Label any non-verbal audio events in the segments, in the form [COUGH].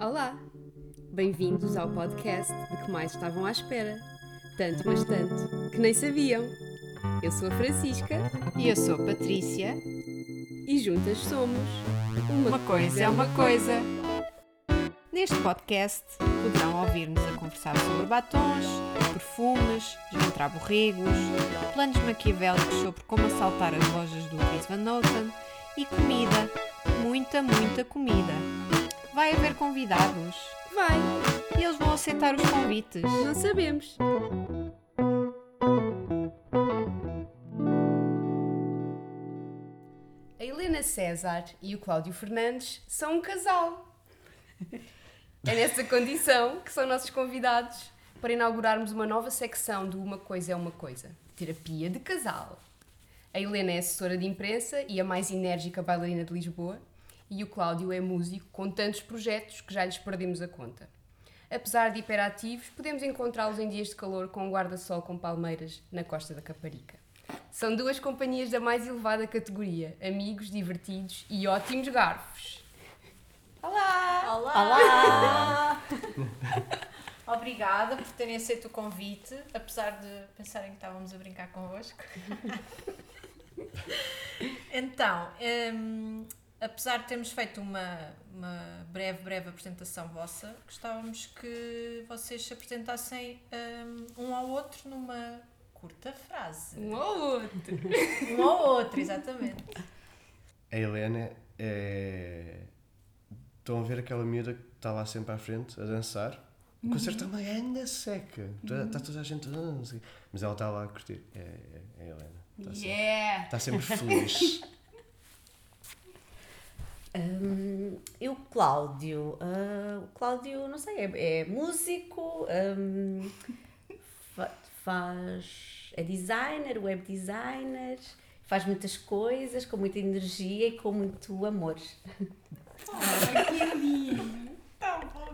Olá! Bem-vindos ao podcast de que mais estavam à espera. Tanto, mas tanto, que nem sabiam. Eu sou a Francisca E eu sou a Patrícia. e juntas somos Uma coisa é uma coisa. Neste podcast poderão ouvir-nos a conversar sobre batons, perfumes, desmontar borregos, planos maquiavélicos sobre como assaltar as lojas do Dries Van Noten e comida, muita, muita comida. Vai haver convidados Vai! e eles vão aceitar os convites. Não sabemos. A Helena César e o Cláudio Fernandes são um casal. [LAUGHS] É nessa condição que são nossos convidados para inaugurarmos uma nova secção do Uma Coisa é uma Coisa Terapia de Casal. A Helena é assessora de imprensa e a mais enérgica bailarina de Lisboa, e o Cláudio é músico com tantos projetos que já lhes perdemos a conta. Apesar de hiperativos, podemos encontrá-los em dias de calor com um guarda-sol com palmeiras na costa da Caparica. São duas companhias da mais elevada categoria, amigos, divertidos e ótimos garfos. Olá! Olá! [LAUGHS] Obrigada por terem aceito o convite, apesar de pensarem que estávamos a brincar convosco. [LAUGHS] então, hum, apesar de termos feito uma, uma breve, breve apresentação vossa, gostávamos que vocês se apresentassem hum, um ao outro numa curta frase. Um ao outro. Um ao outro, exatamente. A Helena é. Estão a ver aquela miúda que está lá sempre à frente a dançar? O concerto está uma anda seca. Está está toda a gente. "Ah, não sei o quê." Mas ela está lá a curtir. É, é, é a Helena. Está sempre, Yeah! está sempre feliz. [LAUGHS] Hum, e o Cláudio? Ah, o Cláudio, não sei, é, é músico, hum, fa- faz, é designer, web designer, faz muitas coisas com muita energia e com muito amor.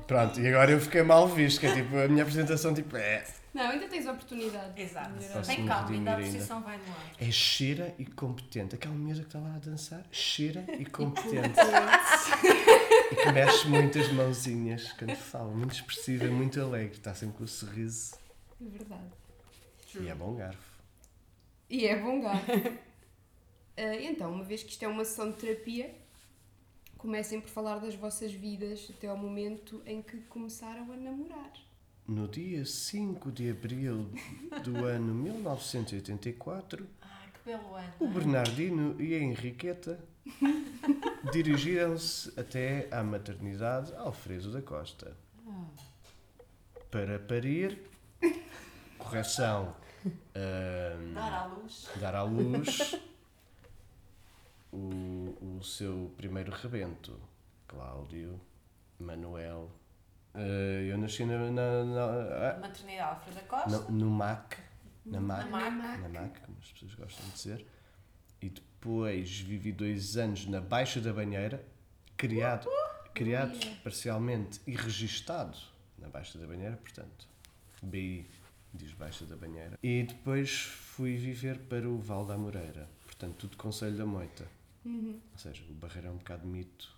Pronto, e agora eu fiquei mal visto, que é tipo, a minha apresentação tipo, é, Não, ainda tens oportunidade. Exato. Me calma, ainda a posição vai no ar. é cheira e competente. Aquela miúda que está lá a dançar, cheira e [LAUGHS] competente. e que mexe muitas mãozinhas quando fala, muito expressiva, muito alegre, está sempre com o sorriso. É verdade. E é bom garfo. E é bom garfo. [LAUGHS] Ah, então, uma vez que isto é uma sessão de terapia, comecem por falar das vossas vidas até ao momento em que começaram a namorar. No dia 5 de abril do [LAUGHS] ano 1984, Ai, que belo ano. o Bernardino e a Henriqueta [LAUGHS] dirigiram-se até à maternidade Alfredo da Costa para parir, correção, [LAUGHS] ahm, Dar à luz. dar à luz o, o seu primeiro rebento, Cláudio, Manuel. Eh, eu nasci na, na- na- Maternidade Alfredo da Costa. no, no MAC, na MAC, MAC. na MAC, como as pessoas gostam de dizer, e depois vivi dois anos na Baixa da Banheira, criado, criado parcialmente e registado na Baixa da Banheira, portanto, BI diz Baixa da Banheira. E depois fui viver para o Val da Moreira, portanto, tudo Conselho da Moita. Ou seja, o Barreiro é um bocado mito.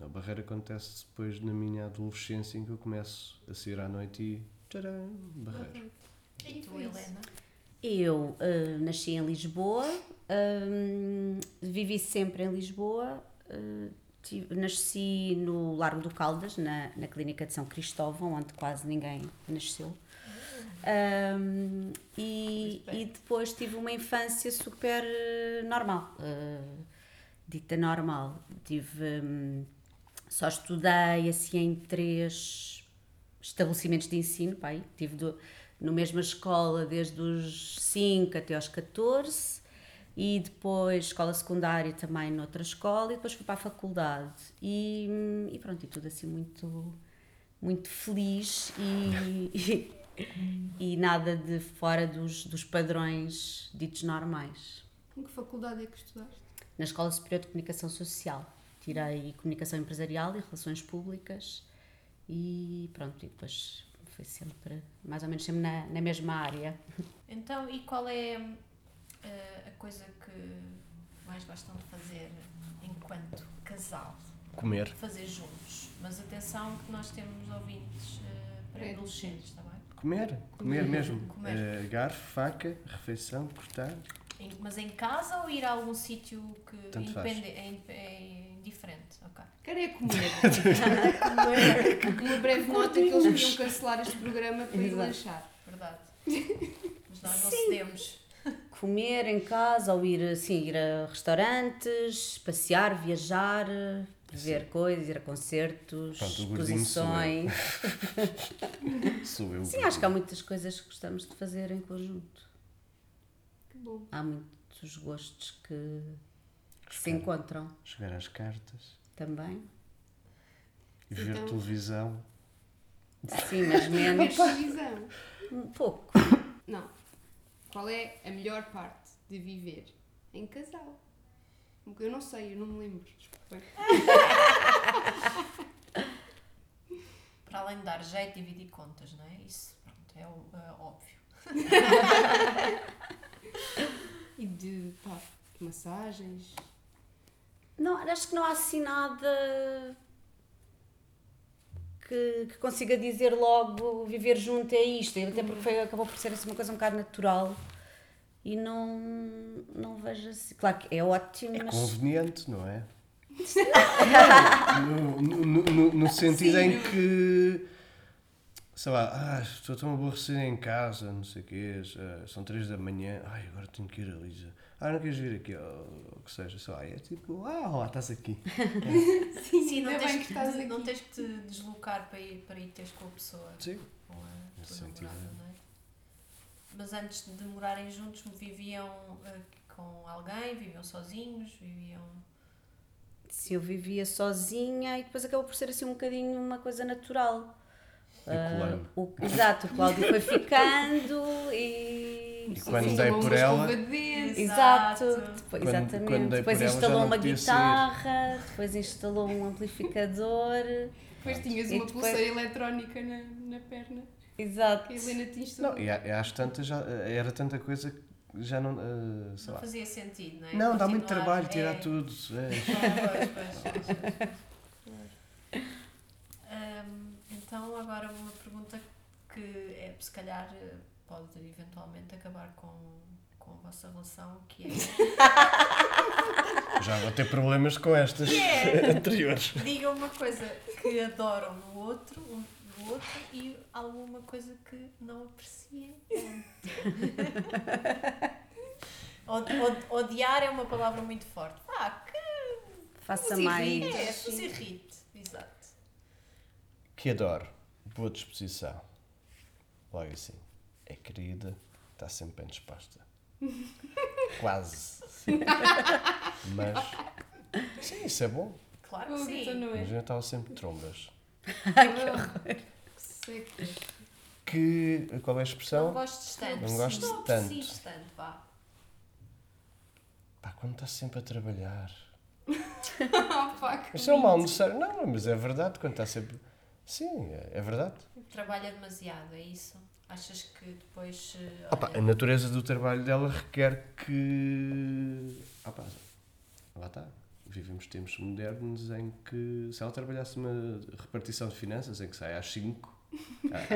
A Barreira acontece depois na minha adolescência em que eu começo a sair à noite e. Tcharam, Barreiro. E tu, Helena? Eu ah, nasci em Lisboa, hum, vivi sempre em Lisboa, ah, tive- nasci no Largo do Caldas, na, na Clínica de São Cristóvão, onde quase ninguém nasceu. Hum, e, e depois tive uma infância super normal, eh, dita normal. Tive, hum, só estudei assim em três estabelecimentos de ensino, pai. Tive do, no mesma escola desde os 5 até aos 14 e depois escola secundária também noutra escola e depois fui para a faculdade e, hum, e pronto, e tudo assim muito muito feliz e, [LAUGHS] e, e nada de fora dos, dos padrões ditos normais. Em que faculdade é que estudaste? Na Escola Superior de Comunicação Social. Tirei Comunicação Empresarial e Relações Públicas e pronto, e depois foi sempre, mais ou menos sempre na, na mesma área. Então, e qual é eh, a coisa que mais gostam de fazer enquanto casal? Comer. fazer juntos. Mas atenção que nós temos ouvintes eh, pré-adolescentes, está bem? Comer. Comer mesmo. Comer. Eh, garfo, faca, refeição, cortar. Mas em casa ou ir a algum sítio que Tanto faz. independe, é, in- é indiferente? Ok. Quero é comer. Uma breve nota que eles podiam cancelar este programa para ir lanchar. Verdade. [LAUGHS] Mas nós não cedemos. Comer em casa ou ir, assim, ir a restaurantes, passear, viajar, ver coisas, ir a concertos, Pronto, gordinho sou exposições. [LAUGHS] Sou eu. Sim, acho que há muitas coisas que gostamos de fazer em conjunto. Bom. Há muitos gostos que, que se encontram Jogar às cartas. também. E ver Então- televisão. Sim, mas menos. [LAUGHS] Televisão. um pouco. Não. Qual é a melhor parte de viver em casal? Eu não sei, eu não me lembro. [LAUGHS] Para além de dar jeito e dividir contas, não é? Isso, pronto, é, é óbvio. [LAUGHS] [LAUGHS] E de pá, massagens. Não, acho que não há assim nada que, que consiga dizer logo viver junto é isto. Até porque foi, acabou por ser assim, uma coisa um bocado natural e não, não vejo assim. Claro que é ótimo, mas Conveniente, não é? [LAUGHS] no, no, no, no sentido em que sei lá, ah, estou tão aborrecido em casa, não sei o quê, já são três da manhã, ai, agora tenho que ir a Lisa. Ah, não queres vir aqui, ou o que seja, sei lá, é tipo, ah, lá estás aqui. [LAUGHS] Sim, não, ainda bem tens que te, não tens que te deslocar para ir, para ir teres com a pessoa, Sim. com a Nesse sentido, namorada, é. não é? Mas antes de morarem juntos, viviam eh, com alguém, viviam sozinhos, viviam... se eu vivia sozinha e depois acabou por ser assim um bocadinho uma coisa natural. E colando. O, exato, o Cláudio foi ficando e. E quando dei por ela. Exato, depois, Quando- exatamente. quando dei depois ela, instalou não uma podia sair. guitarra, depois instalou um amplificador. Depois tinhas E uma depois- pulseira eletrónica na, na perna. Exato. Que a Helena te instalou. não, e às tantas já, era tanta coisa que já não, ah, sei Não lá. fazia sentido, não é? Não, dá muito trabalho tirar é. tudo. é. Pois, pois, pois, pois. [LAUGHS] Hum, então, agora uma pergunta que é, se calhar eh, pode eventualmente acabar com, com a vossa relação, que é Já vou ter problemas com estas [LAUGHS] anteriores. diga uma coisa que adoram no outro, um no outro e alguma coisa que não apreciem. Od- od- odiar é uma palavra muito forte. Ah, que Faça mais. é, irrite. Exato. Que adoro. Boa disposição. Logo assim. É querida, está sempre bem disposta. [LAUGHS] Quase. Mas. Sim, isso é bom. Claro que sim. não. Mas eu estava sempre de trombas. [LAUGHS] Que seco. Que. Qual é a Não expressão? gosto tanto. Não gosto não tanto. tanto, vá. Pá, quando estás sempre a trabalhar. [LAUGHS] Pá, Isso é um mal necessário. Não, mas é verdade. Quando estás sempre. Sim, é, é verdade. Trabalha demasiado, é isso? Achas que depois. eh, Opa, olha, a natureza do trabalho dela requer que. Opa, lá está. Vivemos tempos modernos em que se ela trabalhasse uma repartição de finanças em que sai às 5,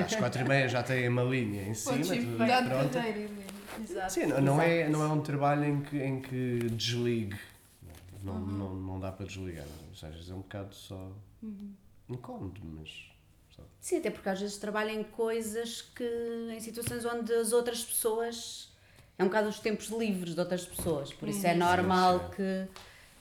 às 4 e meia já tem uma linha em cima, tudo pronto. Exato. Sim, não, não é, não é um trabalho em que, em que desligue. Não, não, não dá para desligar. Ou seja, é um bocado só incómodo, mas. Só. Sim, até porque às vezes trabalha em coisas que. em situações onde as outras pessoas. é um bocado os tempos livres de outras pessoas. Por isso é normal sim. que,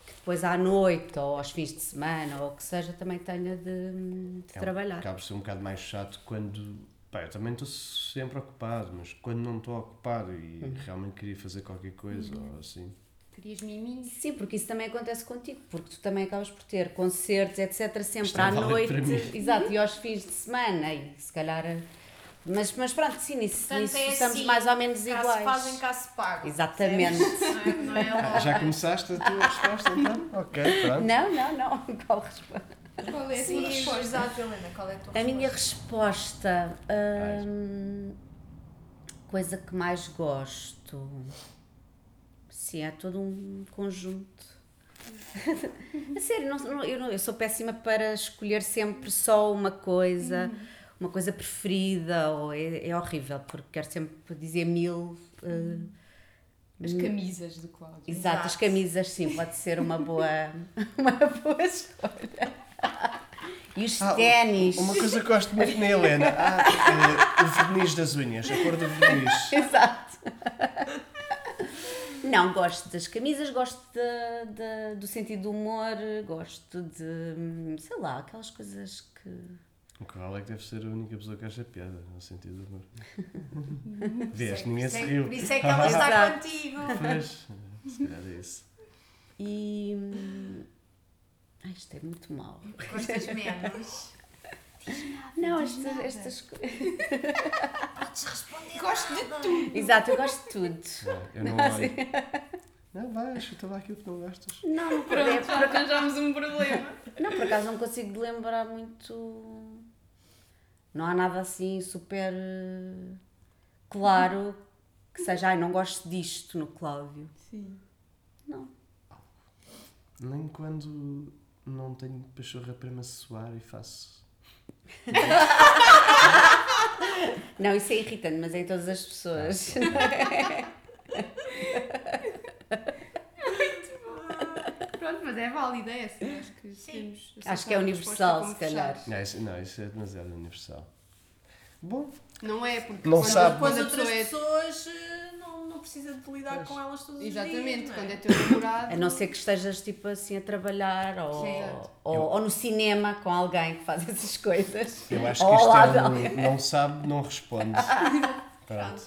que depois à noite ou aos fins de semana ou o que seja também tenha de, de É trabalhar. Acaba ser um bocado mais chato quando. Pá, eu também estou sempre ocupado, mas quando não estou ocupado e Uhum. realmente queria fazer qualquer coisa ou assim. Querias miminhos? Sim, porque isso também acontece contigo, porque tu também acabas por ter concertos, etc., sempre Isto é à noite, exato, e aos fins de semana, e se calhar. Mas, mas pronto, sim, nisso, Portanto, nisso é estamos assim, mais ou menos cá iguais. se fazem, cá se pagam. Exatamente. [LAUGHS] Não é, não é Ah, já começaste a tua resposta então? Ok, pronto. Não, não, não. [LAUGHS] Qual resposta? Qual é a tua Sim, resposta? exato, Helena, qual é a tua A minha resposta? resposta. hum, coisa que mais gosto. Sim, é todo um conjunto A sério, não- não- eu, não- eu sou péssima para escolher sempre só uma coisa, uma coisa preferida, ou é, é horrível, porque quero sempre dizer mil. eh, As camisas do Cláudio. exato, as Exato. camisas, sim, pode ser uma boa, [LAUGHS] uma boa escolha. E os Ah, ténis. Uma coisa que gosto muito na Helena. Ah, eh, o verniz das unhas, a cor do verniz. [LAUGHS] Exato. Não, gosto das camisas, gosto de- de- do sentido do humor, gosto de, sei lá, aquelas coisas que. O Carl é que deve ser a única pessoa que acha piada, no sentido do humor. [LAUGHS] Vês, ninguém se riu. Por isso é que ela [LAUGHS] está contigo. Pois, se calhar é isso. E. hum, Ai, isto é muito mau. Gostas menos. Não, estas, estas co- [LAUGHS] Podes responder. Gosto de tudo. Exato, eu gosto de tudo. Não, eu não olho. Não, vai, chuta lá aquilo que não gostas. Não, não, Pronto, é- já arranjámos um problema. não, por acaso não consigo lembrar muito. Não há nada assim super eh, claro que seja, ai, não gosto disto no Cláudio. Sim. Não. Nem quando não tenho pachorra para me suar e faço. [LAUGHS] Não, isso é irritante, mas é em todas as pessoas. Pronto, mas é válida essa. Acho que, temos Acho que é universal, se calhar. Não, isso, não, isso é demasiado universal. Bom, Não é porque Não quando, sabe. Quando a pessoa é pessoas eh, não, precisa de lidar Pois. com elas todos os Exatamente, dias. não quando é? é teu namorado. A não ser que estejas tipo assim a trabalhar ou, Sim, exato. ou, ou no cinema com alguém que faz [LAUGHS] essas coisas. eu acho Ou que isto é um não sabe, não responde. [LAUGHS] Pronto.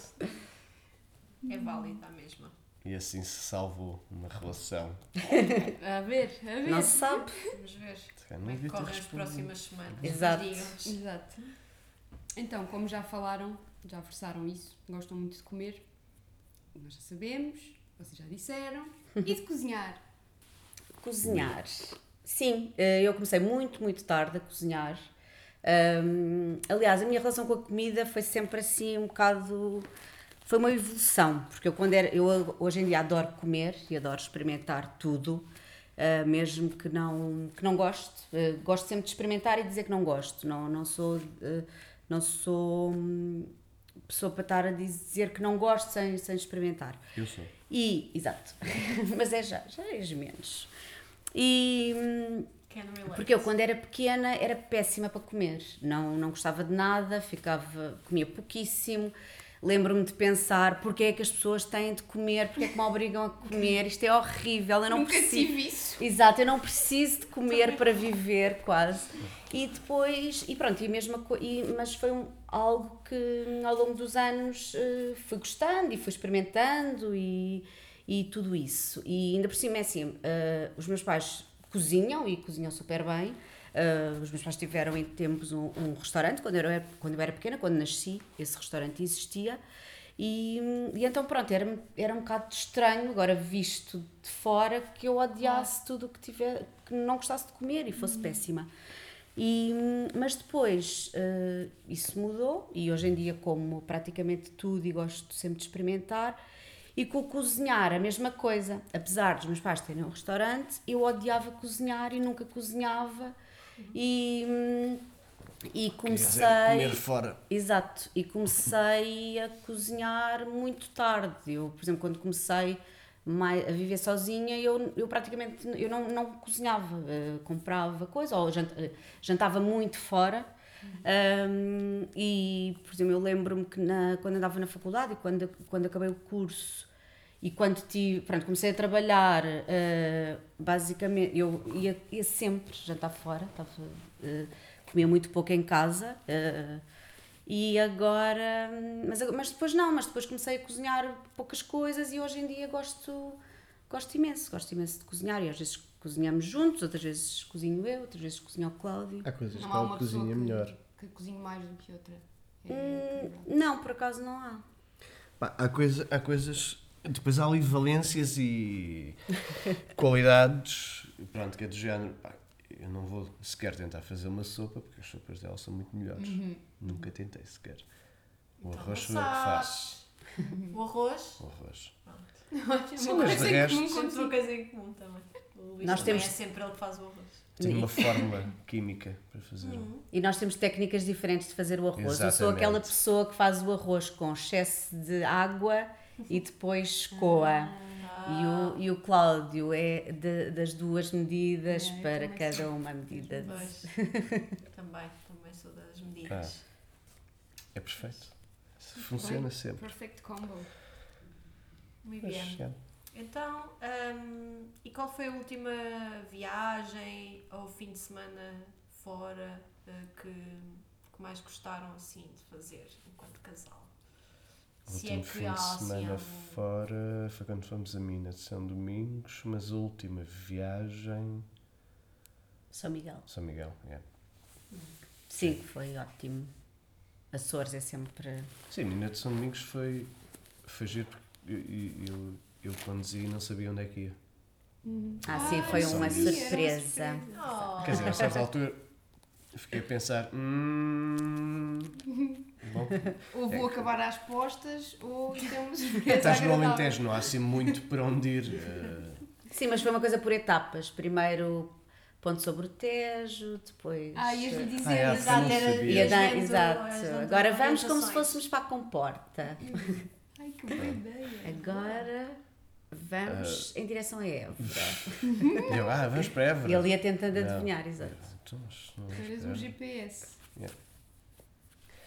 É válida a mesma. E assim se salvou uma relação. A ver, a ver. Não se sabe. Vamos ver como não é que correm as próximas semanas. Exato. Exato. Então, como já falaram, já versaram isso, gostam muito de comer, nós já sabemos, vocês já disseram, [LAUGHS] e de cozinhar. Cozinhar. Sim, eh, eu comecei muito, muito tarde a cozinhar. Hum, aliás, a minha relação com a comida foi sempre assim um bocado. Foi uma evolução, porque eu, quando era, eu hoje em dia adoro comer e adoro experimentar tudo, eh, mesmo que não, que não goste. Eh, gosto sempre de experimentar e dizer que não gosto. Não, não sou, eh, não sou hum, pessoa para estar a dizer que não gosto sem, sem experimentar. Eu sou. E, exato, [LAUGHS] mas é já, já és menos. E relate. porque eu quando era pequena era péssima para comer, não, não gostava de nada, ficava, comia pouquíssimo. Lembro-me de pensar porque é que as pessoas têm de comer, porque é que me obrigam a comer, isto é horrível, eu não Nunca preciso. tive isso. Exato, eu não preciso de comer para viver, quase. E depois, e pronto, e a mesma co- e mas foi um, algo que ao longo dos anos eh, fui gostando e fui experimentando e, e tudo isso. E ainda por cima é assim, eh, os meus pais cozinham e cozinham super bem. Eh, os meus pais tiveram em tempos um, um restaurante, quando eu, era, quando eu era pequena, quando nasci, esse restaurante existia. E, e então pronto, era, era um bocado estranho, agora visto de fora, que eu odiasse tudo o que tiver, que não gostasse de comer e fosse péssima. E, mas depois eh, isso mudou e hoje em dia como praticamente tudo e gosto sempre de experimentar. E com o cozinhar, a mesma coisa. Apesar dos meus pais terem um restaurante, eu odiava cozinhar e nunca cozinhava. E, e dizer, comecei. comer fora. Exato, e comecei a cozinhar muito tarde. Eu, por exemplo, quando comecei mai- a viver sozinha, eu, eu praticamente eu não, não cozinhava, eh, comprava coisa, ou jant- eh, jantava muito fora. Um, e, por exemplo, eu lembro-me que na, quando andava na faculdade e quando, quando acabei o curso e quando tive, pronto, comecei a trabalhar, eh, basicamente, eu ia, ia sempre jantar fora, comia muito pouco em casa. E agora, mas, mas depois não, mas depois comecei a cozinhar poucas coisas e hoje em dia gosto, gosto imenso, gosto imenso de cozinhar e às vezes cozinhamos juntos, outras vezes cozinho eu, outras vezes cozinha o Cláudio. Há coisas que Não há ele cozinha que, melhor. que cozinhe mais do que outra. É, Hum, não, por acaso não há. Há, coisa, há coisas. Depois há ali valências e [LAUGHS] qualidades. Pronto, que é do género. Pá, eu não vou sequer tentar fazer uma sopa porque as sopas dela são muito melhores. Nunca tentei sequer. O Então arroz sou eu que faço. O arroz. O arroz. [LAUGHS] Sim, mas de resto coisa em comum também. O Luís Nós também temos- é sempre ele que faz o arroz. tenho uma fórmula química para fazer. E nós temos técnicas diferentes de fazer o arroz. Eu sou Exatamente. aquela pessoa que faz o arroz com excesso de água e depois escoa. E, o, e o Cláudio é de- das duas medidas É, para cada uma medida. de- Pois. [LAUGHS] também, também sou das medidas. É perfeito. Funciona sempre. Perfect combo. Muito bem. é. Então, hum, e qual foi a última viagem ou fim de semana fora eh, que, que mais gostaram assim de fazer enquanto casal? O Se é último que fim há de assim semana fora foi quando fomos a Minas de São Domingos, mas a última viagem. São Miguel. São Miguel, é. Sim, que foi ótimo. Açores é sempre. Sim, Minas de São Domingos foi, foi giro porque eu, eu, eu, conduzi e não sabia onde é que ia. Ah, sim, foi São uma Miguel. surpresa. Oh, Quer dizer, a certa altura fiquei a pensar. Hum, [LAUGHS] Ou vou acabar às postas, ou [LAUGHS] temos surpresa estás no agradável. Alentejo, não há assim muito para onde ir. eh, Sim, mas foi uma coisa por etapas. Primeiro ponto sobre o Tejo, depois. Ah, ias-lhe dizer, Ah, é, exato, era-. Ia dar- exato. Agora vamos como se fôssemos para a comporta. [LAUGHS] Ai, que boa ideia. Agora vamos em direção a Évora. E eu, ah, vamos para Évora. E ele ia tentando Não. adivinhar, exato. Então, mas não Tu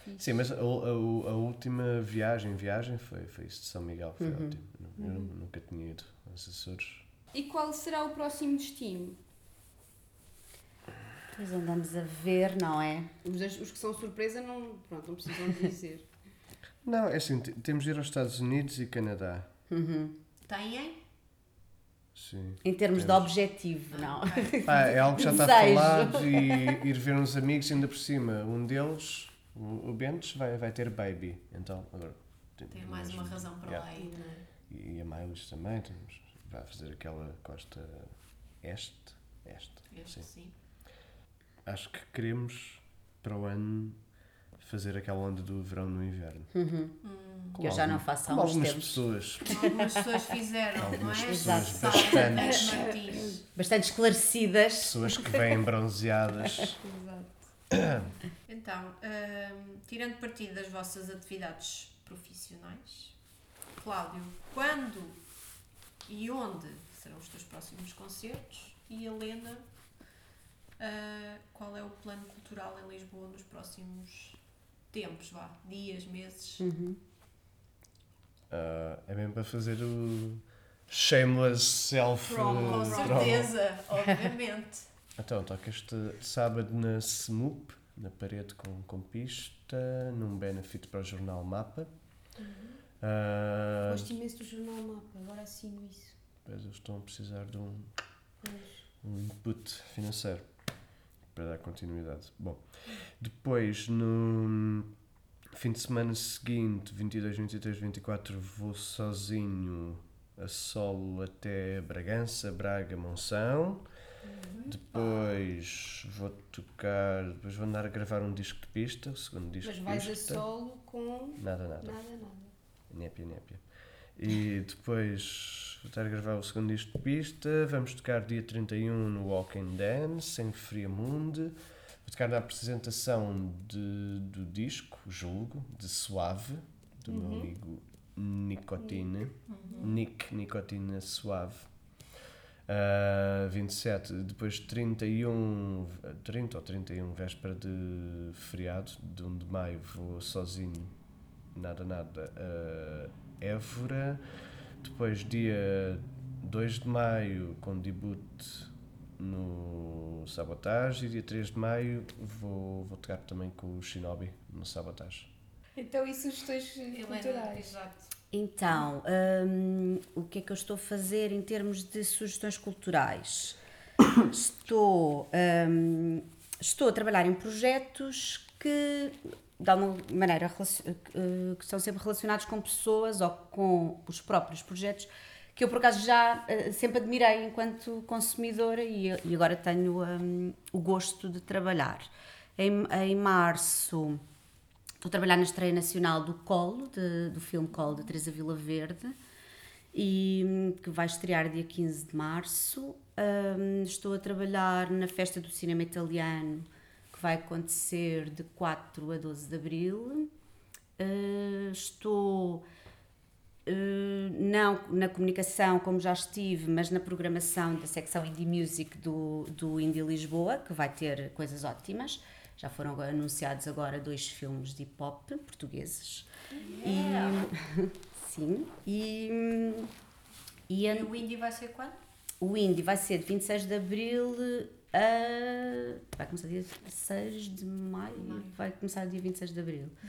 GPS. Sim, mas a, a- a última viagem, viagem foi, foi isso de São Miguel, foi Uhum. ótimo. Eu nunca tinha ido aos Açores. E qual será o próximo destino? Depois andamos a ver, não é? Os, os que são surpresa não, pronto, não precisam dizer. [LAUGHS] Não, é assim, temos de ir aos Estados Unidos e Canadá. Têm? Sim. Em termos de Temos. objetivo, não. Pá, é algo que já está falado e ir ver uns amigos ainda por cima. Um deles, o, o Bentes, vai, vai ter baby. Então, agora. tem- Tem mais uma razão para Yeah. lá ir, não é? E, e a Miles também. Temos, vai fazer aquela costa este. Este. Este Sim. sim. Acho que queremos para o ano fazer aquela onda do verão no inverno. Que eu já não faço há como uns algumas tempos. pessoas. Algumas pessoas fizeram, não Algumas é? pessoas bastantes. Esclarecidas. Pessoas que vêm bronzeadas. [LAUGHS] Exato. [COUGHS] Então, hum, tirando partido das vossas atividades profissionais, Cláudio, quando e onde serão os teus próximos concertos? E Helena, ah, qual é o plano cultural em Lisboa nos próximos tempos, vá, dias, meses? Ah, é mesmo para fazer o shameless self Com eh, certeza, obviamente. Então, toca este sábado na SMUP, na parede com, com pista, num benefit para o jornal Mapa. Ah, Gosto imenso do jornal Mapa, agora assino isso. Pois eles estão a precisar de um, um input financeiro para dar continuidade. Bom, depois no fim de semana seguinte, 22, 23, 24, vou sozinho a solo até Bragança, Braga, Monção. Depois vou tocar, depois vou andar a gravar um disco de pista, o segundo disco Mas de vais a pista. solo com Nada, nada. nada, nada. Népia, népia. E depois vou estar a gravar o segundo disco de pista. Vamos tocar dia 31 no Walk and Dance, em Friamunde. Vou tocar na apresentação de, do disco, julgo, de Suave, do meu amigo Nicotine. Nick Nicotina Suave. Uh, 27, depois 31, 30 ou 31, véspera de feriado, de 1 de maio, vou sozinho nada, nada, a Évora. Depois, dia 2 de maio, com debut no Sabotage. E dia 3 de maio, vou, vou tocar também com o Shinobi no Sabotage. Então, e sugestões culturais? exato. Então, hum, o que é que eu estou a fazer em termos de sugestões culturais? [COUGHS] Estou, hum, estou a trabalhar em projetos que, de alguma maneira, eh, que são sempre relacionados com pessoas ou com os próprios projetos que eu, por acaso, já eh, sempre admirei enquanto consumidora e, e agora tenho hum, o gosto de trabalhar. Em, em março, Estou a trabalhar na estreia nacional do Colo, de- do filme Colo, de Teresa Vila Verde. e que vai estrear dia 15 de março. Hum, estou a trabalhar na Festa do Cinema Italiano, que vai acontecer de 4 a 12 de abril. Uh, estou Uh, não na comunicação como já estive, mas na programação da secção Indie Music do, do Indie Lisboa, que vai ter coisas ótimas. Já foram anunciados agora dois filmes de hip hop portugueses. Yeah. E, [LAUGHS] sim, e, e, a, e o Indie vai ser quando? O Indie vai ser de 26 de Abril a. Vai começar dia 6 de maio, vai começar dia 26 de Abril. Hum.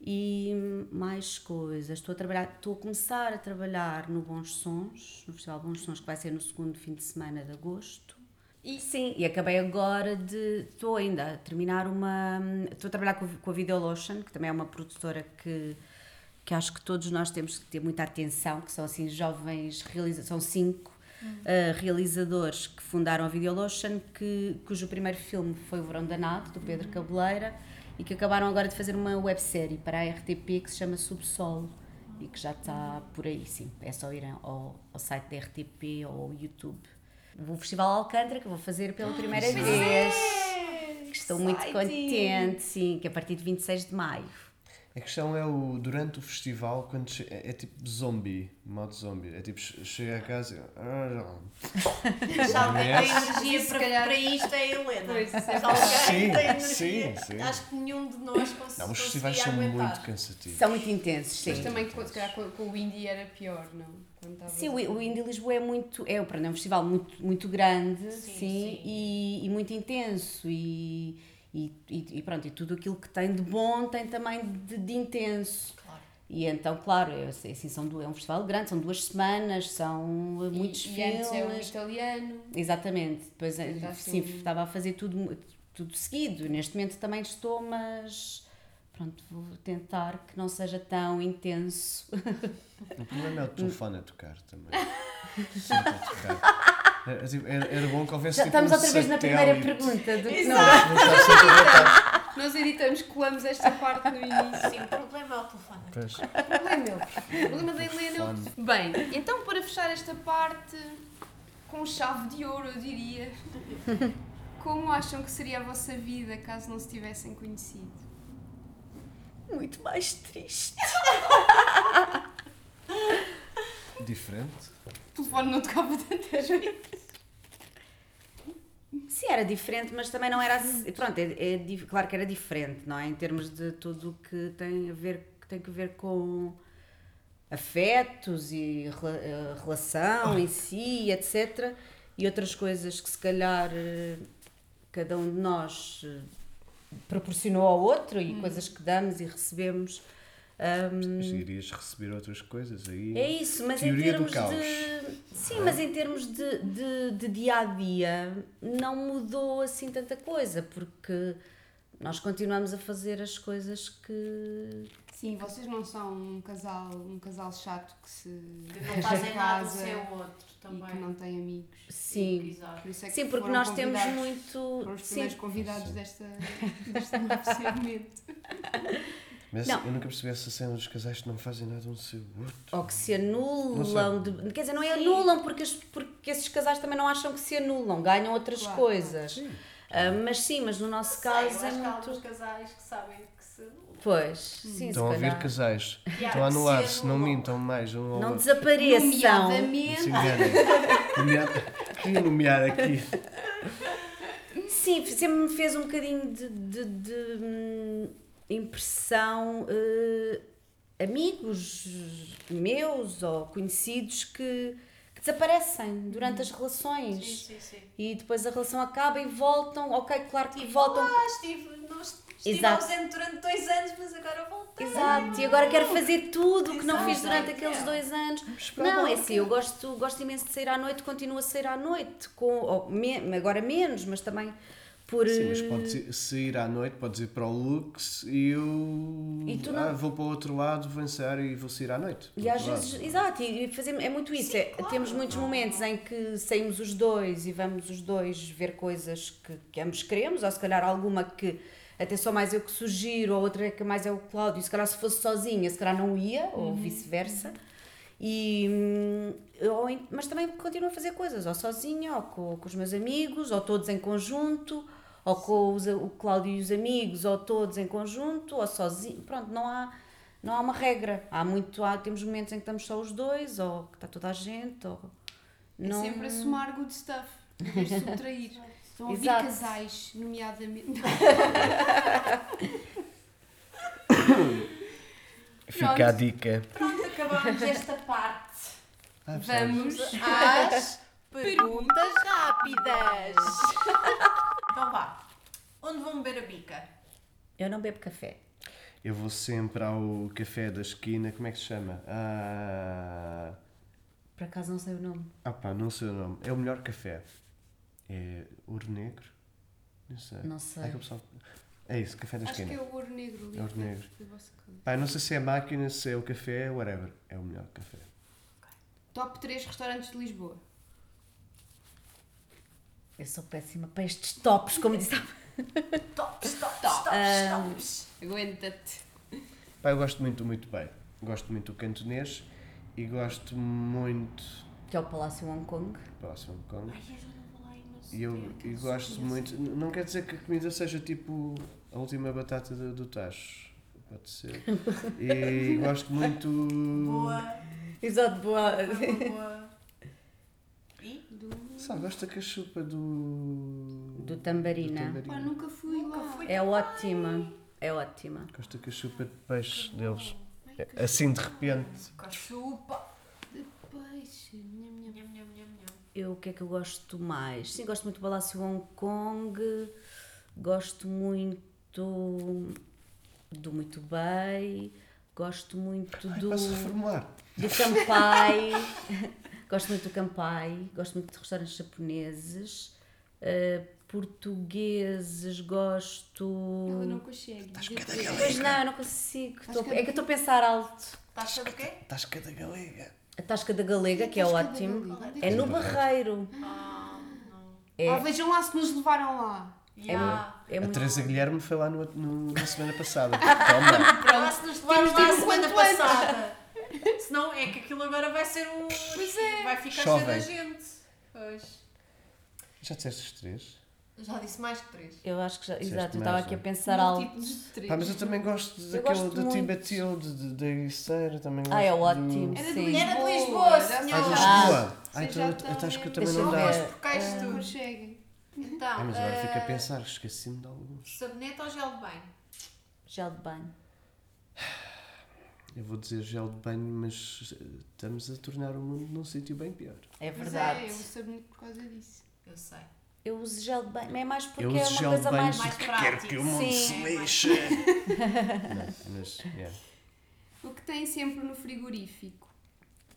E mais coisas. Estou a trabalhar, estou a começar a trabalhar no Bons Sons, no Festival Bons Sons, que vai ser no segundo fim de semana de agosto. E sim, e acabei agora de. Estou ainda a terminar uma. Estou a trabalhar com, com a Videolotion, que também é uma produtora que, que acho que todos nós temos que ter muita atenção, que são assim jovens realizadores, são cinco uh, realizadores que fundaram a Videolotion, que, cujo primeiro filme foi O Verão Danado, do Pedro Cabeleira, e que acabaram agora de fazer uma websérie para a RTP que se chama Subsolo e que já está por aí, sim. É só ir ao, ao site da RTP ou ao YouTube o Festival Alcântara, que vou fazer pela primeira vez. É. Que estou muito contente, sim, que é a partir de 26 de maio. A questão é o durante o festival, quando é, é, tipo zombie, modo zombie. É tipo, chega a casa e. Ah, [LAUGHS] já é? a energia para, calhar... para isto é a Helena. Pois, é. sim, sim, sim. Acho que nenhum de nós consegue. Não, os festivais são aguentar. muito cansativos. São muito intensos, sim. Mas também, se calhar, com, com o Indie era pior, não? Sim, o, o Indie Lisboa é muito. É, é um festival muito, muito grande, sim, sim, sim. E, e muito intenso. E e, e, pronto, e tudo aquilo que tem de bom tem também de, de intenso. Claro. E então, claro, é, assim, são, é um festival grande, são duas semanas, são muitos e, filmes. E é um italiano. Exatamente, depois é, sim, estava a fazer tudo, tudo seguido. Neste momento também estou, mas pronto, vou tentar que não seja tão intenso. O problema é o [LAUGHS] telefone a tocar também. [LAUGHS] Sempre a tocar. Era, tipo, era, era bom que houvesse Já tipo, estamos um outra vez na primeira pergunta. Do que não. Nós, nós editamos, colamos esta parte no início. Sim, o problema é o telefone. Pois. O problema é meu. O problema da Helena é o Bem, então para fechar esta parte com chave de ouro, eu diria. [LAUGHS] Como acham que seria a vossa vida caso não se tivessem conhecido? Muito mais triste. Diferente? O telefone não tocava tantas vezes. Sim, era diferente, mas também não era assim. Pronto, é, é, claro que era diferente, não é? Em termos de tudo o que tem a ver, que tem que ver com afetos e relação em si, etc. E outras coisas que se calhar eh, cada um de nós eh, proporcionou ao outro e hum. coisas que damos e recebemos. Um, irias receber outras coisas aí. É isso, mas em termos de. Sim, é? mas em termos de, de, de dia a dia não mudou assim tanta coisa, porque nós continuamos a fazer as coisas que. Sim, vocês não são um casal, um casal chato que se. Que não fazem nada sem o outro também. E que não tem amigos. Sim, Por isso é que sim porque nós temos muito. Foram os primeiros sim. convidados desta, deste [LAUGHS] novo segmento. Mas não. eu nunca percebi essa cena dos casais que não fazem nada um sem o outro. Ou que se anulam. De, quer dizer, não é Sim. anulam porque, porque esses casais também não acham que se anulam, ganham outras claro, coisas. Sim. Uh, mas sim, mas no nosso Sei, caso é muito. Há casais que sabem. Pois, hum. sim, Estão a ouvir casais. Yeah, Estão a anular-se, não mintam mais um ao Não outro. desapareçam. Nomeadamente. Queria nomear aqui. Sim, sempre me fez um bocadinho de, de, de hum, impressão uh, amigos meus ou conhecidos que, que desaparecem durante as relações. Sim, sim, sim. E depois a relação acaba e voltam. Ok, claro que tipo, voltam. Ah, estive, nós estive Exato. ausente durante dois anos, mas agora voltei. Exato, e agora quero fazer tudo o que não fiz durante aqueles dois anos. Não, é assim, eu gosto, gosto imenso de sair à noite, continuo a sair à noite, com, ou, me, agora menos, mas também por... Sim, mas pode sair à noite, podes ir para o Lux e eu e não... ah, vou para o outro lado, vou ensaiar e vou sair à noite. E às vezes, lado. exato, e fazemos, é muito isso. Sim, é, claro. Temos muitos momentos em que saímos os dois e vamos os dois ver coisas que, que ambos queremos, ou se calhar alguma que até só mais eu que sugiro, ou outra que mais é o Cláudio, se calhar se fosse sozinha, se calhar não ia, ou uhum. vice-versa. E, hum, ou mas também continuo a fazer coisas, ou sozinha, ou com, com os meus amigos, ou todos em conjunto, ou com os, o Cláudio e os amigos, ou todos em conjunto, ou sozinho. Pronto, não há, não há uma regra. Há muito, há, temos momentos em que estamos só os dois, ou que está toda a gente, ou. É Não... sempre a somar good stuff, de subtrair. [LAUGHS] Estão a ouvir Exato. casais, nomeadamente. [LAUGHS] Fica a dica. Pronto, acabamos esta parte. Ah, Vamos Às [LAUGHS] perguntas rápidas. Então vá. Onde vão beber a bica? Eu não bebo café. Eu vou sempre ao café da esquina, como é que se chama? Ah, Por acaso não sei o nome. ah pá, não sei o nome. É o melhor café. É Ouro Negro? Não sei. Não sei. Ai, que o pessoal- É isso, café da Acho esquina. que é o ouro negro. É ouro negro. Pá, não sei se é a máquina, se é o café, whatever. É o melhor café. Top 3 restaurantes de Lisboa. Eu sou péssima para estes tops, como disse. Tops, tops, Tops. tops, tops. Aguenta-te. Pá, eu gosto muito, muito bem. Gosto muito do cantonês e gosto muito Que é o Palácio Hong Kong. próximo Hong Kong. Ai, E eu, tempo, e não gosto muito. Não quer dizer que a comida seja tipo a última batata do, do tacho. Pode ser. E [LAUGHS] gosto muito. Boa, Exato, boa. boa, [LAUGHS] boa. E? Sabe, gosto da cachupa do. Do tambarina. do Pá, nunca fui Nunca lá. fui. É ótima. É ótima. Gosto da cachupa de peixe deles. É, Assim de repente. Cachupa. De peixe. Nham, nham, nham. Eu o que é que eu gosto mais? Sim, gosto muito do Palácio Hong Kong. Gosto muito do Muito Bem. Gosto muito do, Vai-se reformular. do Campai. [LAUGHS] gosto muito do Campai. Gosto muito de restaurantes japoneses. Uh, portugueses, gosto. Ela não consegue. dizer três. Pois não, eu não consigo. Estou- que- é que eu estou a pensar alto. Taxa do quê? Tasca da galega. A Tasca da Galega, que é ótimo. É no Barreiro. Ah, não. É, Ah, vejam lá se nos levaram lá. Yeah. é A. Teresa Guilherme foi lá no, no- na semana passada. [LAUGHS] Toma. Pronto, se nos levaram Temos de lá ir a o semana quanto antes. passada. Senão é que aquilo agora vai ser um. Pois é. Vai ficar cheio da gente. Pois. Já disseste os três? Já disse mais que três. Eu acho que já. Disseste Exato, eu mais, estava aqui a não? pensar de três. Pá, mas eu também gosto Eu daquele gosto do muito. Tibet Hill, de- de- da Ericeira, também gosto Ah, é do- ótimo. Era de. Lisboa. Era de Lisboa, já senhor. Ah, de sei. Lisboa? Ah, então já eu- eu acho que eu também Deixa não eu dá. ver. Por cá isto. Então, Ah, mas agora fica a eh, pensar, esqueci-me de alguns. Sabonete ou gel de banho? Gel de banho. Eu vou dizer gel de banho, mas eh, estamos a tornar o mundo num sítio bem pior. É Mas verdade. é, eu sabia por causa disso. Eu sei. Eu uso gel de banho, mas é mais porque é uma coisa mais. mais prático. quero que o mundo Sim. se lixe. Não, [LAUGHS] mas, yeah. O que tem sempre no frigorífico?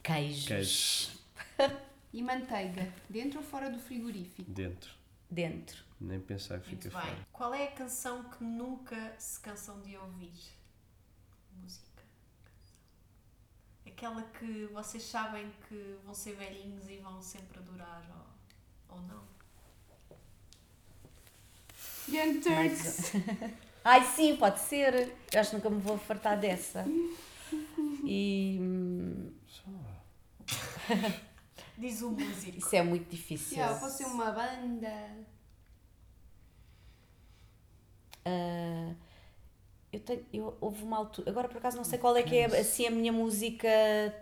Queijos. Queijo E manteiga, dentro ou fora do frigorífico? dentro. Dentro. Nem pensar que Muito fica bem. fora. Qual é a canção que nunca se cansam de ouvir? Música. Aquela que vocês sabem que vão ser velhinhos e vão sempre adorar ou, ou não? Young Turks. [LAUGHS] Ai sim, pode ser. Eu acho que nunca me vou fartar dessa. E Diz o músico. isso é muito difícil. Yeah, pode ser uma banda. Ah, eu tenho, eu, houve uma altura, agora por acaso não sei qual é que é assim a minha música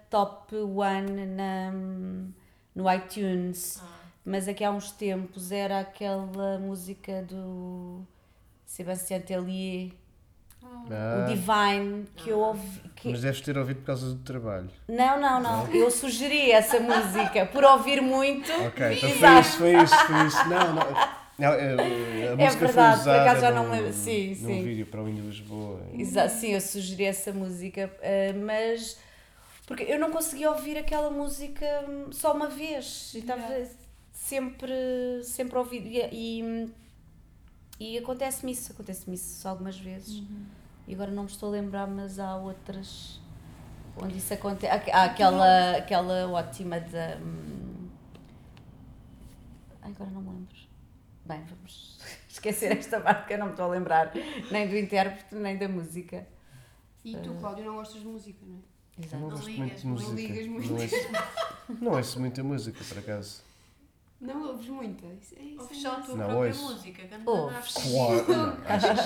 top one na, no iTunes, Ah, mas aqui há uns tempos era aquela música do Sébastien Tellier, o Ah, Divine, que eu ouvi. que- mas deves ter ouvido por causa do trabalho. Não, não, não, eu sugeri essa música por ouvir muito. Ok, então foi isso, foi isso, foi isso. Não, não. não é, a música verdade, foi por acaso já não me lembro. Sim, num sim. vídeo para o Índio Lisboa. Exato, sim, eu sugeri essa música, eh, mas porque eu não conseguia ouvir aquela música hum, só uma vez, e estava sempre, sempre a ouvir. E, e, e acontece-me isso, acontece-me isso algumas vezes. E agora não me estou a lembrar, mas há outras onde isso acontece. Há, há aquela, aquela ótima da. hum, Ai, agora não me lembro. Bem, vamos [LAUGHS] esquecer esta parte que eu não me estou a lembrar, nem do intérprete, nem da música. E tu, Cláudio, não gostas de música, não é? Exato. Não Não gosto ligas, muito de não música. ligas muito. Não ouço, não ouço muita música, por acaso. Não ouves muita. Isso, é, isso Ouves é só a tua Não, própria ouço. música. Ouves. Claro, não, achas?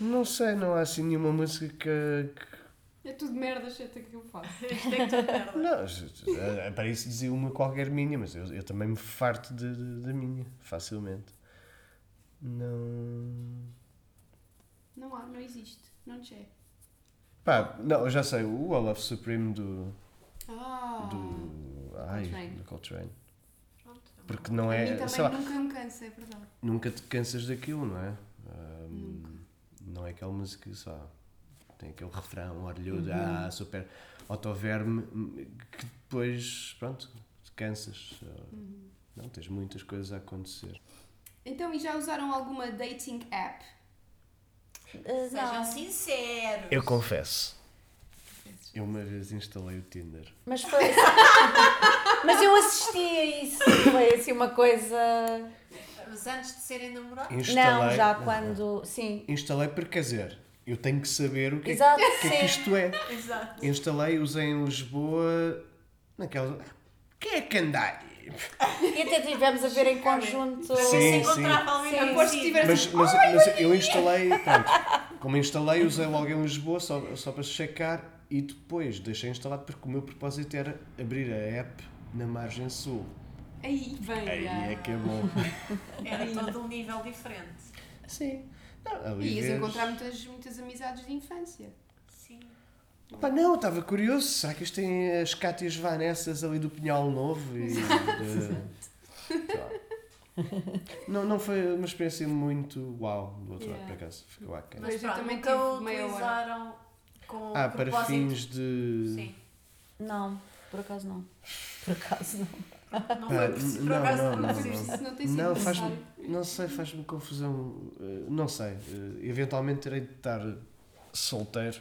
Não sei, não há assim nenhuma música que. É tudo merda, chata que eu faço. [LAUGHS] Isto é que tu merda. Não, é para isso dizia uma qualquer minha, mas eu, eu também me farto da minha, facilmente. Não. Não há, não existe. Não te é. Pá, não, eu já sei, o All of Supreme do. Ah. do. Ai, Coltrane. do Coltrane. Pronto. Porque não mim é. também Sei lá, nunca me cansa, é verdade. nunca te cansas daquilo, não é? Nunca. não é aquela música só. Tem aquele refrão orlhudo, ah, super autoverme, que depois, pronto, te cansas. Não, tens muitas coisas a acontecer. Então, e já usaram alguma dating app? Sejam não. sinceros. Eu confesso, eu uma vez instalei o Tinder. Mas foi. [LAUGHS] Mas eu assisti a isso. Foi assim uma coisa. Mas antes de serem namorados. Instalei, Não, já quando. Sim. Instalei porque, quer dizer, eu tenho que saber o que, é, Exato, que- o que é que sim. isto é. Exato. Instalei, usei em Lisboa, naquela... Quem é que anda aí? E até tivemos a ver em conjunto. Sim, Sim. tivesse- Mas, mas, mas eu instalei, pronto, como instalei, usei logo em Lisboa só, só para checar e depois deixei instalado porque o meu propósito era abrir a app na margem sul. Aí, vem. Aí ah. é que é bom. [LAUGHS] Era todo um nível diferente. Sim. Não, E ias vês- encontrar muitas, muitas amizades de infância. Sim. Pá, não, estava curioso. Será que isto tem as Cátias Vanessas ali do Pinhal Novo? E, de- lá. não, não foi uma experiência muito uau do outro lado, Yeah. por acaso. Ficou aqui. Mas Pois, eu pronto, também nunca utilizaram com Ah, para propósito. fins de. Sim. Não, por acaso não. [LAUGHS] Por acaso não. Não Pá, foi preciso, por não, acaso não, não, não, não. não Não, faz não sei, faz-me confusão. eh, Não sei. eh, Eventualmente terei de estar solteiro.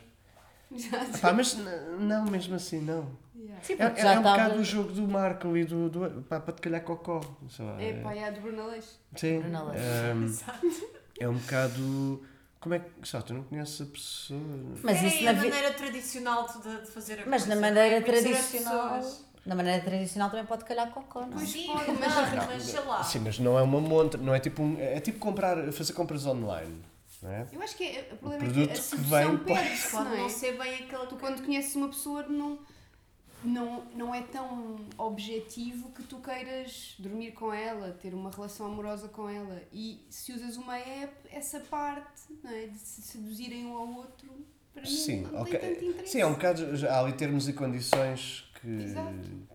Exato. Pá, mas não, mesmo assim, não. Yeah. Sim, É, é, é um bocado o jogo do Marco e do. do pá, para te calhar cocó. sei lá, É pá, é a do Bruno Aleixo. Sim. Bruna Leix. ehm, [LAUGHS] Exato. é um bocado. Como é que. Só, tu não conheces a pessoa. Mas Era isso na a vi- maneira tradicional de, de fazer a Mas na coisa. maneira Conhecer as tradicional. Na maneira tradicional também pode calhar cocó, não? é? Pois Sim, pode, mas, mas- mas sei lá. Sim, mas não é uma montra, não é tipo um, É tipo comprar, fazer compras online. Não é? Eu acho que é, o problema produto é que a que sedução vem perde-se, Pode não é? não ser bem aquele Tu quando conheces uma pessoa não, não, não é tão objetivo que tu queiras dormir com ela, ter uma relação amorosa com ela. E se usas uma app, essa parte não é, de se seduzirem um ao outro, para mim Sim, não ok. tem tanto interesse. Sim, é um bocado. já Há ali termos e condições que.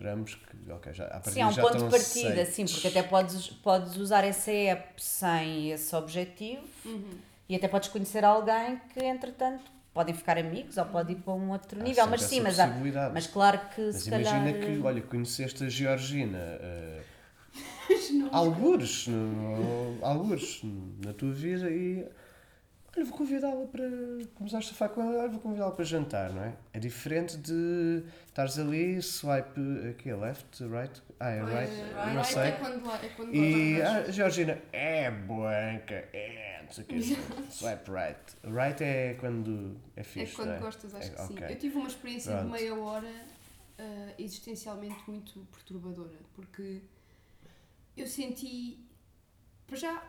Ambos que. Ok, já, a partir Sim, é um já ponto de partida, aceitos. sim, porque até podes, podes usar essa app sem esse objetivo Uhum. e até podes conhecer alguém que, entretanto, podem ficar amigos ou pode ir para um outro Há nível. Mas sim, mas, há- possibilidade. mas claro que Mas se imagina calhar. que, olha, conheceste a Georgina. Uh, algures, no- algures na tua vida e. Olha, vou convidá-la para. Começaste a falar com ela, olha, vou convidá-la para jantar, não é? É diferente de estares ali, swipe aqui, left, right. Ah, é right, Eh, não right sei. É quando, é quando E a Georgina é branca, é não sei o quê. [LAUGHS] Swipe right. Right é quando é É fixe. quando não é? gostas, acho É, que sim. Eu tive uma experiência de Pronto. meia hora ah, existencialmente muito perturbadora, porque eu senti. Para já,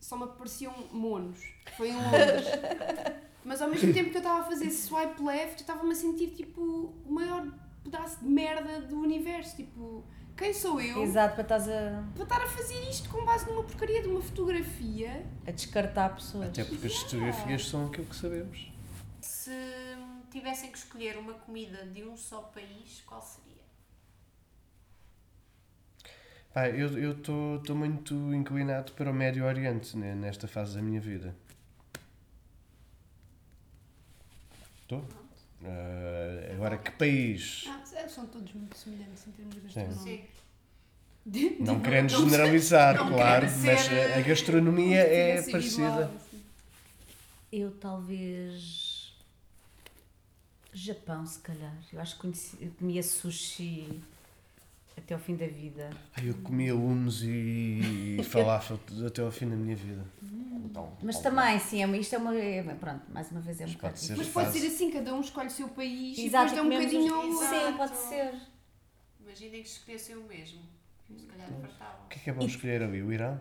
só me apareciam monos. Foi em Londres. [LAUGHS] Mas ao mesmo tempo que eu estava a fazer swipe left, eu estava-me a sentir tipo o maior pedaço de merda do universo. Tipo, quem sou eu Exato, para estás a, para estar a fazer isto com base numa porcaria de uma fotografia? a descartar pessoas. Até porque as fotografias são aquilo que sabemos. Se tivessem que escolher uma comida de um só país, qual seria? Pá, eu estou muito inclinado para o Médio Oriente né, nesta fase da minha vida. Estou? Ah, agora, que país? Ah, são todos muito semelhantes em termos de Sim. gastronomia. Sim. Não querendo generalizar, não claro, mas a- a gastronomia é parecida. igual, assim. Eu talvez. Japão, se calhar. Eu acho que conheci, eu comia sushi até ao fim da vida. Ai, eu comia humos e, e [LAUGHS] falafel até ao fim da minha vida. Então, Mas também, sim, é uma- isto é uma. é- pronto, mais uma vez é um Mas bocado pode ser Mas pode ser assim, cada um escolhe o seu país Exato, e depois dá um comemos bocadinho ao os- outro. Sim, pode ser. Imaginem que escolhessem o mesmo. Se calhar fartavam. O que é que é bom escolher ali? O Irão?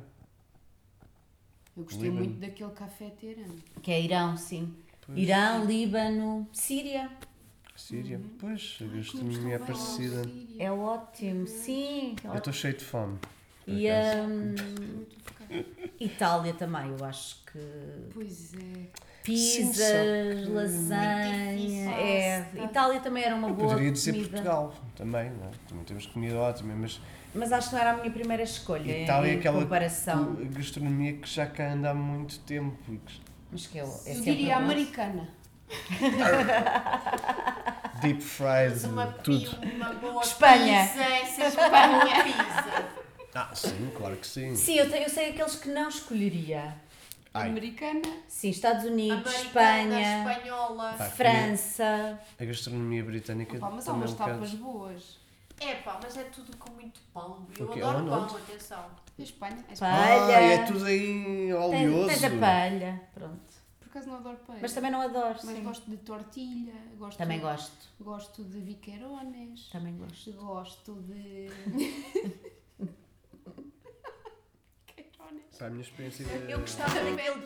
Eu gostei Líbano. muito daquele café Teherano. Que é Irão, sim. Pois. Irão, Líbano, Síria. Síria? Uhum. Pois, a gastronomia é parecida. É ótimo, sim. é Eu estou cheio de fome. E hum, Itália também, eu acho que Pois é. pizzas, só lasanha. difícil. É, Itália também era uma Eu boa poderia dizer comida. Portugal também, não é? Também temos comida ótima, mas Mas acho que não era a minha primeira escolha Itália é aquela comparação. gastronomia que já cá anda há muito tempo. Mas que eu, é Eu sempre diria americana. [LAUGHS] Deep fried, uma, tudo. uma boa Espanha. pizza, Espanha pizza. Ah, sim, claro que sim. Sim, eu, tenho, eu sei aqueles que não escolheria. Ai, Americana. Sim, Estados Unidos, Americana, Espanha, espanhola. Pá, França. a gastronomia britânica Opa, mas há é umas um bocado... tapas boas. É pá, mas é tudo com muito pão. Eu O quê? adoro pão, atenção. Espanha. Espanha. Pá. Ah, Palha. é tudo aí Tens, oleoso. tens a palha, pronto. Por acaso não adoro peixe. Mas também não adoro, Mas sim. gosto de tortilha. Gosto Também gosto, Gosto de viqueirones. também gosto. Gosto de. [LAUGHS] Viqueirones. Essa é a minha experiência de... Eu gostava daquele...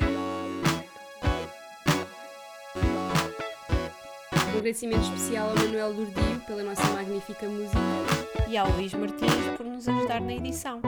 Um agradecimento especial ao Manuel Lourdio pela nossa magnífica música. E ao Luís Martins por nos ajudar na edição.